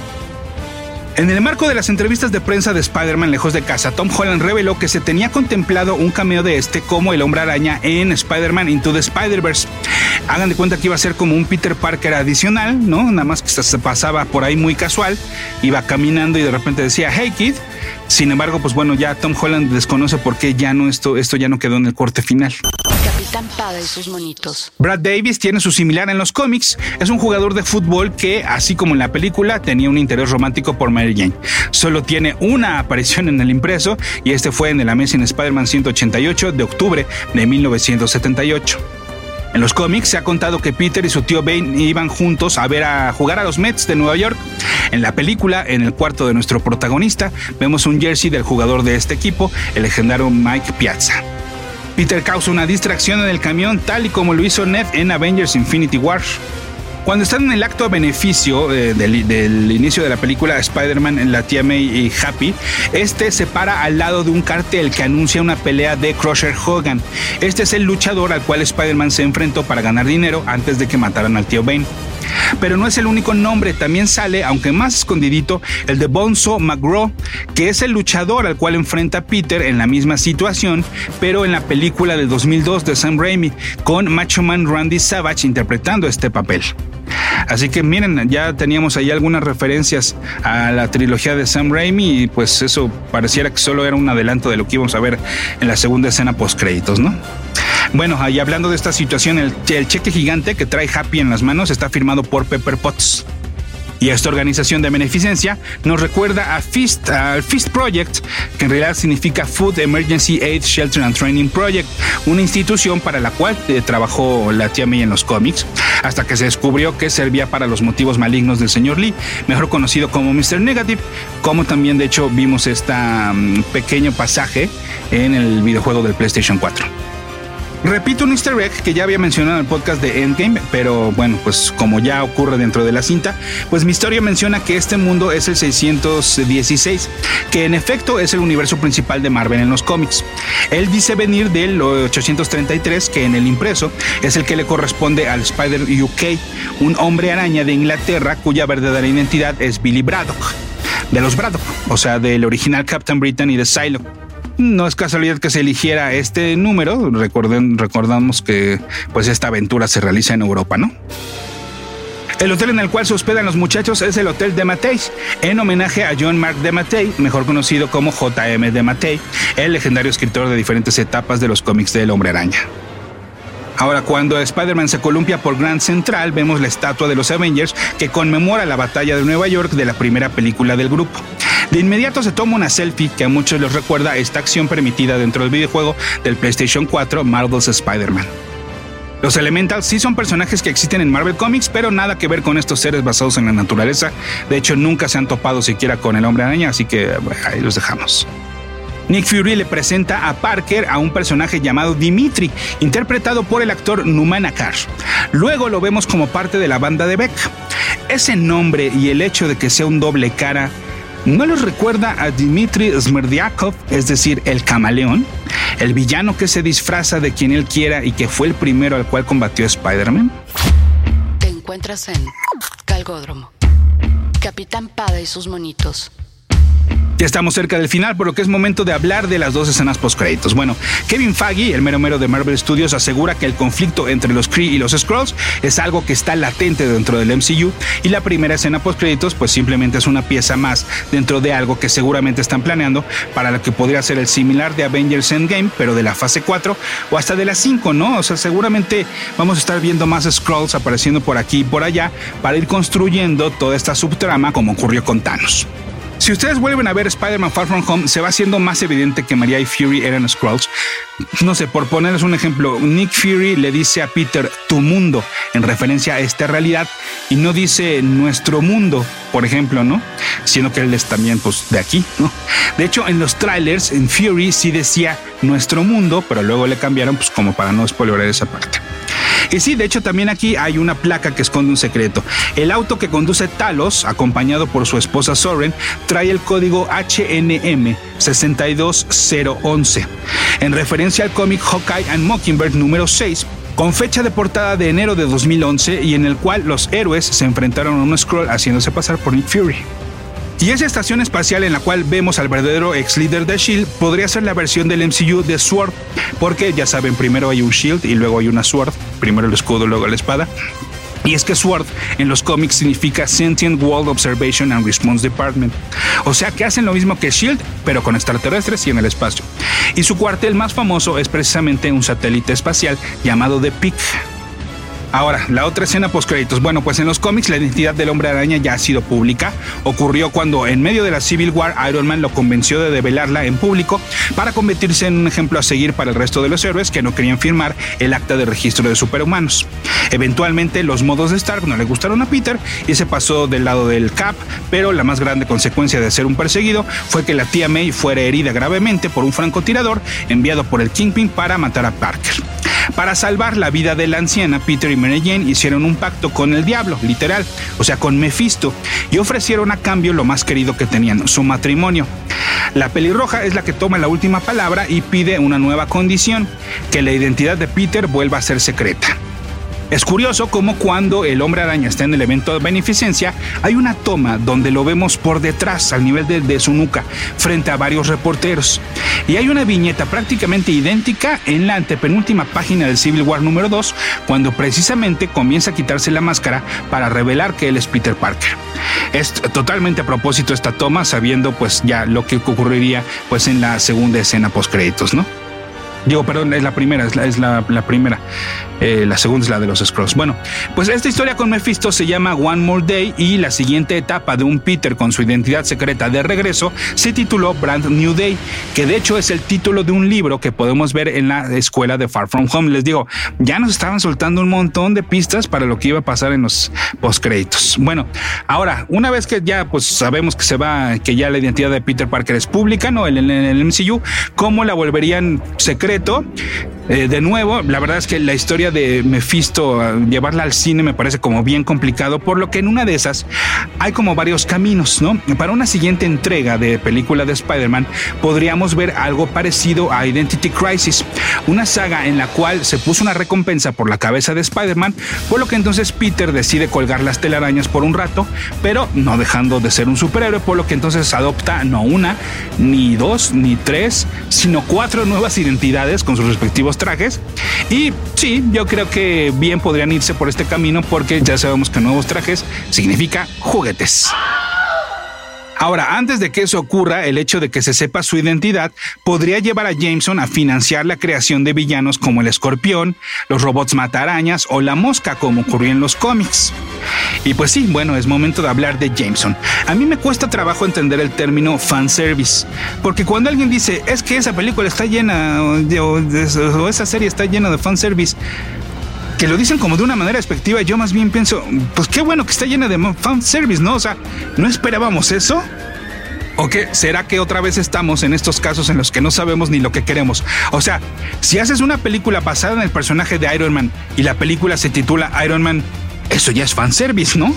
En el marco de las entrevistas de prensa de Spider-Man lejos de casa, Tom Holland reveló que se tenía contemplado un cameo de este como el hombre araña en Spider-Man Into the Spider-Verse. Hagan de cuenta que iba a ser como un Peter Parker adicional, ¿no? Nada más que se pasaba por ahí muy casual, iba caminando y de repente decía, hey kid. Sin embargo, pues bueno, ya Tom Holland desconoce por qué ya no esto, esto ya no quedó en el corte final. Brad Davis tiene su similar en los cómics. Es un jugador de fútbol que, así como en la película, tenía un interés romántico por Mary Jane. Solo tiene una aparición en el impreso y este fue en el Amazing Spider-Man 188 de octubre de 1978. En los cómics se ha contado que Peter y su tío Bane iban juntos a ver a jugar a los Mets de Nueva York. En la película, en el cuarto de nuestro protagonista, vemos un jersey del jugador de este equipo, el legendario Mike Piazza. Peter causa una distracción en el camión tal y como lo hizo Ned en Avengers Infinity War. Cuando están en el acto a beneficio eh, del, inicio de la película Spider-Man, la tía May y Happy, este se para al lado de un cartel que anuncia una pelea de Crusher Hogan. Este es el luchador al cual Spider-Man se enfrentó para ganar dinero antes de que mataran al tío Bane. Pero no es el único nombre, también sale, aunque más escondidito, el de Bonzo McGraw, que es el luchador al cual enfrenta Peter en la misma situación, pero en la película de 2002 de Sam Raimi, con Macho Man Randy Savage interpretando este papel. Así que miren, ya teníamos ahí algunas referencias a la trilogía de Sam Raimi y pues eso pareciera que solo era un adelanto de lo que íbamos a ver en la segunda escena post créditos, ¿no? Bueno, ahí hablando de esta situación, el, cheque gigante que trae Happy en las manos está firmado por Pepper Potts. Y esta organización de beneficencia nos recuerda a Fist, al Fist Project, que en realidad significa Food Emergency Aid Shelter and Training Project, una institución para la cual eh, trabajó la tía May en los cómics, hasta que se descubrió que servía para los motivos malignos del señor Lee, mejor conocido como Mr. Negative, como también de hecho vimos este pequeño pasaje en el videojuego del PlayStation 4. Repito un easter egg que ya había mencionado en el podcast de Endgame, pero bueno, pues como ya ocurre dentro de la cinta, pues mi historia menciona que este mundo es el 616, que en efecto es el universo principal de Marvel en los cómics. Él dice venir del 833, que en el impreso es el que le corresponde al Spider UK, un hombre araña de Inglaterra cuya verdadera identidad es Billy Braddock. de los Braddock, o sea, del original Captain Britain y de Psylocke. No es casualidad que se eligiera este número, Recuerden, recordamos que pues esta aventura se realiza en Europa, ¿no? El hotel en el cual se hospedan los muchachos es el Hotel de Matei, en homenaje a John Mark de Matei, mejor conocido como JM de Matei, el legendario escritor de diferentes etapas de los cómics del Hombre Araña. Ahora, cuando Spider-Man se columpia por Grand Central, vemos la estatua de los Avengers que conmemora la batalla de Nueva York de la primera película del grupo. De inmediato se toma una selfie que a muchos les recuerda esta acción permitida dentro del videojuego del PlayStation 4 Marvel's Spider-Man. Los Elementals sí son personajes que existen en Marvel Comics, pero nada que ver con estos seres basados en la naturaleza. De hecho, nunca se han topado siquiera con el hombre araña, así que ahí los dejamos. Nick Fury le presenta a Parker a un personaje llamado Dimitri, interpretado por el actor Numan Akar. Luego lo vemos como parte de la banda de Beck. Ese nombre y el hecho de que sea un doble cara ¿No los recuerda a Dmitry Smerdiakov, es decir, el camaleón? El villano que se disfraza de quien él quiera y que fue el primero al cual combatió Spider-Man? Te encuentras en Calgódromo. Capitán Pada y sus monitos. Ya estamos cerca del final, por lo que es momento de hablar de las dos escenas post-créditos. Bueno, Kevin Feige, el mero mero de Marvel Studios, asegura que el conflicto entre los Kree y los Skrulls es algo que está latente dentro del MCU y la primera escena post-créditos pues simplemente es una pieza más dentro de algo que seguramente están planeando para lo que podría ser el similar de Avengers Endgame, pero de la fase 4 o hasta de la 5, ¿no? O sea, seguramente vamos a estar viendo más Skrulls apareciendo por aquí y por allá para ir construyendo toda esta subtrama como ocurrió con Thanos. Si ustedes vuelven a ver Spider-Man Far From Home, se va haciendo más evidente que María y Fury eran Skrulls. No sé, por ponerles un ejemplo, Nick Fury le dice a Peter tu mundo en referencia a esta realidad y no dice nuestro mundo, por ejemplo, ¿no? Siendo que él es también pues de aquí, ¿no? De hecho, en los trailers, en Fury sí decía nuestro mundo, pero luego le cambiaron pues como para no spoiler esa parte. Y sí, de hecho también aquí hay una placa que esconde un secreto. El auto que conduce Talos, acompañado por su esposa Soren, trae el código HNM 62011, en referencia al cómic Hawkeye and Mockingbird número 6, con fecha de portada de enero de 2011 y en el cual los héroes se enfrentaron a un scroll haciéndose pasar por Nick Fury. Y esa estación espacial en la cual vemos al verdadero ex líder de Shield podría ser la versión del MCU de Sword, porque ya saben, primero hay un Shield y luego hay una Sword, primero el escudo, luego la espada. Y es que SWORD en los cómics significa Sentient World Observation and Response Department. O sea que hacen lo mismo que SHIELD, pero con extraterrestres y en el espacio. Y su cuartel más famoso es precisamente un satélite espacial llamado The Peak Ahora, la otra escena post créditos. Bueno, pues en los cómics la identidad del hombre araña ya ha sido pública. Ocurrió cuando en medio de la Civil War Iron Man lo convenció de develarla en público para convertirse en un ejemplo a seguir para el resto de los héroes que no querían firmar el acta de registro de superhumanos. Eventualmente los modos de Stark no le gustaron a Peter y se pasó del lado del Cap, pero la más grande consecuencia de ser un perseguido fue que la tía May fuera herida gravemente por un francotirador enviado por el Kingpin para matar a Parker. Para salvar la vida de la anciana, Peter y Mary Jane hicieron un pacto con el diablo, literal, o sea, con Mephisto, y ofrecieron a cambio lo más querido que tenían, su matrimonio. La pelirroja es la que toma la última palabra y pide una nueva condición, que la identidad de Peter vuelva a ser secreta. Es curioso cómo cuando el hombre araña está en el evento de beneficencia, hay una toma donde lo vemos por detrás, al nivel de, su nuca, frente a varios reporteros. Y hay una viñeta prácticamente idéntica en la antepenúltima página del Civil War número 2, cuando precisamente comienza a quitarse la máscara para revelar que él es Peter Parker. Es totalmente a propósito esta toma, sabiendo pues ya lo que ocurriría pues en la segunda escena post créditos, ¿no? Digo, perdón, es la primera, es la, primera. Eh, la segunda es la de los Scrolls. Bueno, pues esta historia con Mephisto se llama One More Day y la siguiente etapa de un Peter con su identidad secreta de regreso se tituló Brand New Day, que de hecho es el título de un libro que podemos ver en la escuela de Far From Home. Les digo, ya nos estaban soltando un montón de pistas para lo que iba a pasar en los postcréditos. Bueno, ahora, una vez que ya pues sabemos que se va, que ya la identidad de Peter Parker es pública, ¿no? En el, el MCU, ¿cómo la volverían secreta? Secreto. Eh, de nuevo, la verdad es que la historia de Mephisto, llevarla al cine me parece como bien complicado, por lo que en una de esas hay como varios caminos, ¿no? Para una siguiente entrega de película de Spider-Man podríamos ver algo parecido a Identity Crisis, una saga en la cual se puso una recompensa por la cabeza de Spider-Man, por lo que entonces Peter decide colgar las telarañas por un rato, pero no dejando de ser un superhéroe, por lo que entonces adopta no una, ni dos, ni tres, sino cuatro nuevas identidades con sus respectivos trajes. Y sí, yo creo que bien podrían irse por este camino porque ya sabemos que nuevos trajes significa juguetes. Ahora, antes de que eso ocurra, el hecho de que se sepa su identidad podría llevar a Jameson a financiar la creación de villanos como el escorpión, los robots matarañas o la mosca como ocurrió en los cómics. Y pues sí, bueno, es momento de hablar de Jameson. A mí me cuesta trabajo entender el término fanservice, porque cuando alguien dice es que esa película está llena o, esa serie está llena de fanservice, que lo dicen como de una manera despectiva, yo más bien pienso, pues qué bueno que está llena de fanservice, ¿no? O sea, ¿no esperábamos eso? ¿O qué? ¿Será que otra vez estamos en estos casos en los que no sabemos ni lo que queremos? O sea, si haces una película basada en el personaje de Iron Man y la película se titula Iron Man, eso ya es fanservice, ¿no?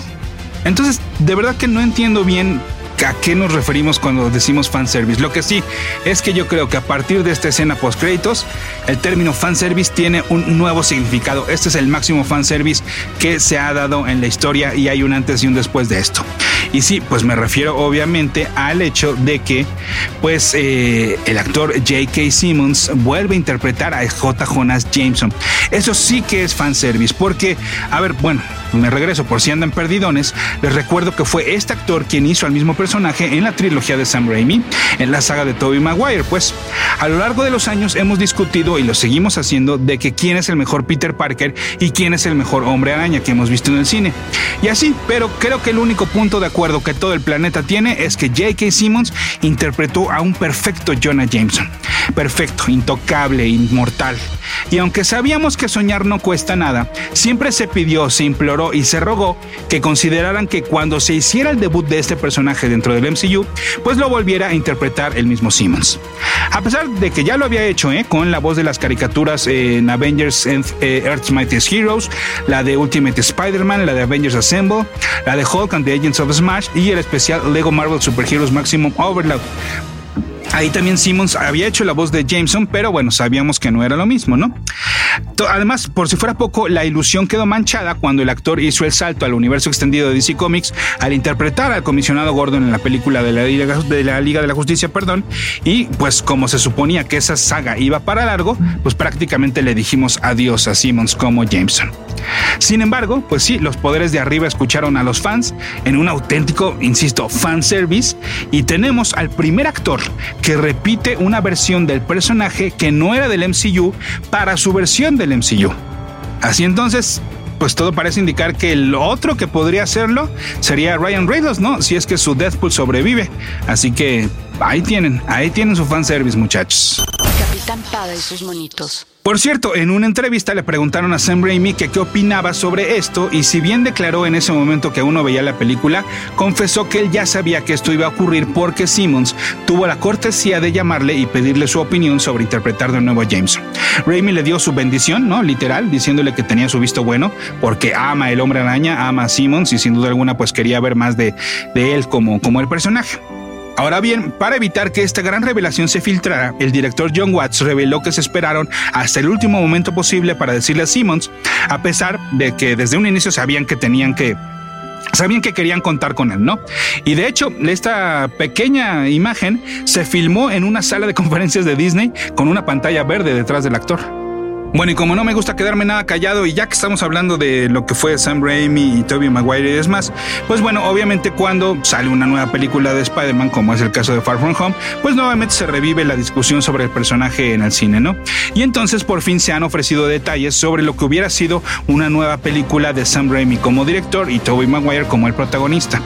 Entonces, de verdad que no entiendo bien a qué nos referimos cuando decimos fanservice. Lo que sí es que yo creo que a partir de esta escena post créditos, el término fanservice tiene un nuevo significado. Este es el máximo fanservice que se ha dado en la historia y hay un antes y un después de esto. Y sí, pues me refiero obviamente al hecho de que pues eh, el actor J.K. Simmons vuelve a interpretar a J. Jonas Jameson. Eso sí que es fanservice, porque, a ver, bueno, me regreso por si andan perdidones, les recuerdo que fue este actor quien hizo al mismo personaje en la trilogía de Sam Raimi, en la saga de Tobey Maguire. Pues a lo largo de los años hemos discutido y lo seguimos haciendo de que quién es el mejor Peter Parker y quién es el mejor hombre araña que hemos visto en el cine. Y así, pero creo que el único punto de acuerdo que todo el planeta tiene es que J.K. Simmons interpretó a un perfecto Jonah Jameson. Perfecto, intocable, inmortal. Y aunque sabíamos que soñar no cuesta nada, siempre se pidió, se imploró y se rogó que consideraran que cuando se hiciera el debut de este personaje dentro del MCU, pues lo volviera a interpretar el mismo Simmons. A pesar de que ya lo había hecho ¿eh? con la voz de las caricaturas en Avengers eh, Earth's Mightiest Heroes, la de Ultimate Spider-Man, la de Avengers Assemble, la de Hulk and the Agents of Y el especial Lego Marvel Super Heroes Maximum Overload. Ahí también Simmons había hecho la voz de Jameson, pero bueno, sabíamos que no era lo mismo, ¿no? Además, por si fuera poco, la ilusión quedó manchada cuando el actor hizo el salto al universo extendido de DC Comics al interpretar al comisionado Gordon en la película de la, Liga de la Justicia, perdón, y pues como se suponía que esa saga iba para largo, pues prácticamente le dijimos adiós a Simmons como Jameson. Sin embargo, pues sí, los poderes de arriba escucharon a los fans en un auténtico, insisto, fan service y tenemos al primer actor que repite una versión del personaje que no era del MCU para su versión del MCU. Así entonces, pues todo parece indicar que el otro que podría hacerlo sería Ryan Reynolds, ¿no? Si es que su Deadpool sobrevive. Así que ahí tienen, ahí tienen su fanservice, muchachos. Capitán Pada y sus monitos. Por cierto, en una entrevista le preguntaron a Sam Raimi que qué opinaba sobre esto y si bien declaró en ese momento que uno veía la película, confesó que él ya sabía que esto iba a ocurrir porque Simmons tuvo la cortesía de llamarle y pedirle su opinión sobre interpretar de nuevo a James. Raimi le dio su bendición, ¿no? Literal, diciéndole que tenía su visto bueno porque ama el hombre araña, ama a Simmons y sin duda alguna pues quería ver más de, él como el personaje. Ahora bien, para evitar que esta gran revelación se filtrara, el director John Watts reveló que se esperaron hasta el último momento posible para decirle a Simmons, a pesar de que desde un inicio sabían que tenían que sabían que querían contar con él, ¿no? Y de hecho, esta pequeña imagen se filmó en una sala de conferencias de Disney con una pantalla verde detrás del actor. Bueno, y como no me gusta quedarme nada callado, y ya que estamos hablando de lo que fue Sam Raimi y Tobey Maguire y demás, pues bueno, obviamente cuando sale una nueva película de Spider-Man, como es el caso de Far From Home, pues nuevamente se revive la discusión sobre el personaje en el cine, ¿no? Y entonces por fin se han ofrecido detalles sobre lo que hubiera sido una nueva película de Sam Raimi como director y Tobey Maguire como el protagonista.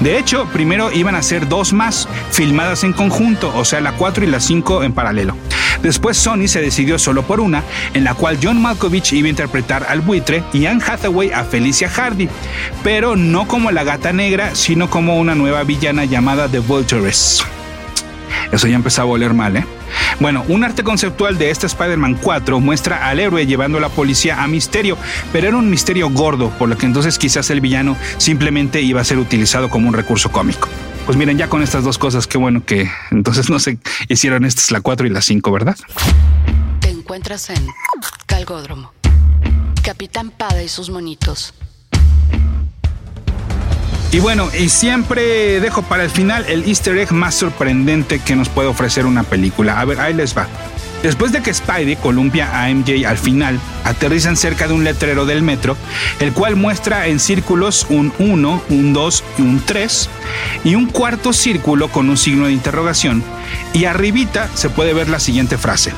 De hecho, primero iban a ser dos más, filmadas en conjunto, o sea, la 4 y la 5 en paralelo. Después Sony se decidió solo por una, en la cual John Malkovich iba a interpretar al buitre y Anne Hathaway a Felicia Hardy, pero no como la gata negra, sino como una nueva villana llamada The Vulturess. Eso ya empezaba a oler mal, ¿eh? Bueno, un arte conceptual de este Spider-Man 4 muestra al héroe llevando a la policía a Misterio, pero era un misterio gordo, por lo que entonces quizás el villano simplemente iba a ser utilizado como un recurso cómico. Pues miren, ya con estas dos cosas, qué bueno que entonces no se hicieron estas la 4 y la 5, ¿verdad? Te encuentras en Calgódromo. Capitán Pada y sus monitos. Y bueno, y siempre dejo para el final el easter egg más sorprendente que nos puede ofrecer una película. A ver, ahí les va. Después de que Spidey columpia a MJ al final, aterrizan cerca de un letrero del metro, el cual muestra en círculos un 1, un 2 y un 3, y un cuarto círculo con un signo de interrogación, y arribita se puede ver la siguiente frase.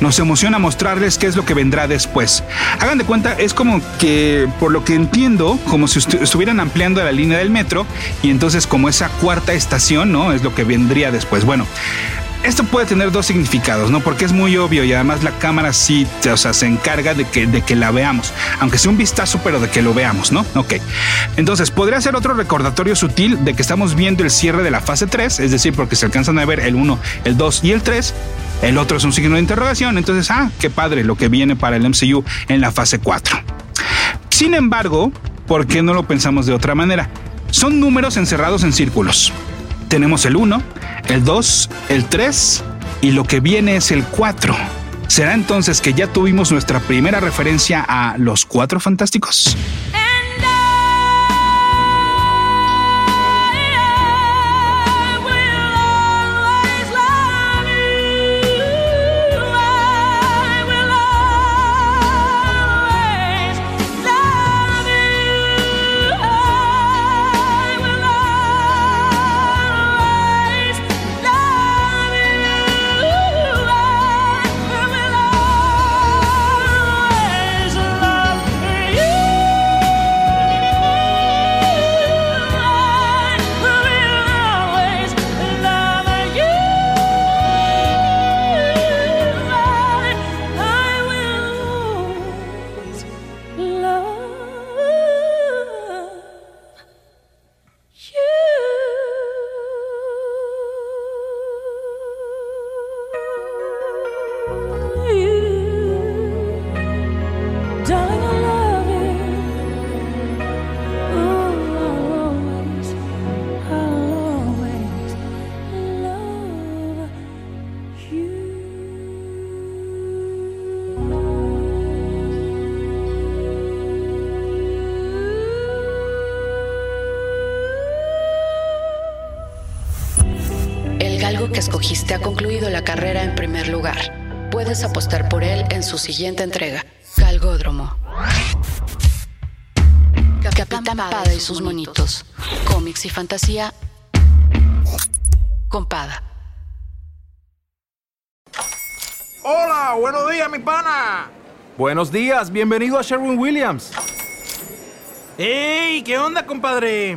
Nos emociona mostrarles qué es lo que vendrá después. Hagan de cuenta, es como que, por lo que entiendo, como si estuvieran ampliando la línea del metro, y entonces como esa cuarta estación, ¿no? Es lo que vendría después. Bueno, esto puede tener dos significados, ¿no? Porque es muy obvio y además la cámara sí, o sea, se encarga de que, de que la veamos, aunque sea un vistazo, pero de que lo veamos, ¿no? Ok. Entonces, podría ser otro recordatorio sutil de que estamos viendo el cierre de la fase 3, es decir, porque se alcanzan a ver el 1, el 2 y el 3. El otro es un signo de interrogación, entonces, ah, qué padre lo que viene para el MCU en la fase 4. Sin embargo, ¿por qué no lo pensamos de otra manera? Son números encerrados en círculos. Tenemos el 1, el 2, el 3 y lo que viene es el 4. ¿Será entonces que ya tuvimos nuestra primera referencia a los cuatro fantásticos? Que escogiste ha concluido la carrera en primer lugar. Puedes apostar por él en su siguiente entrega, Calgódromo. Capitán Pada y sus monitos. Cómics y fantasía con Pada. Hola, buenos días, mi pana. Buenos días, bienvenido a Sherwin Williams. ¡Ey! ¿Qué onda, compadre?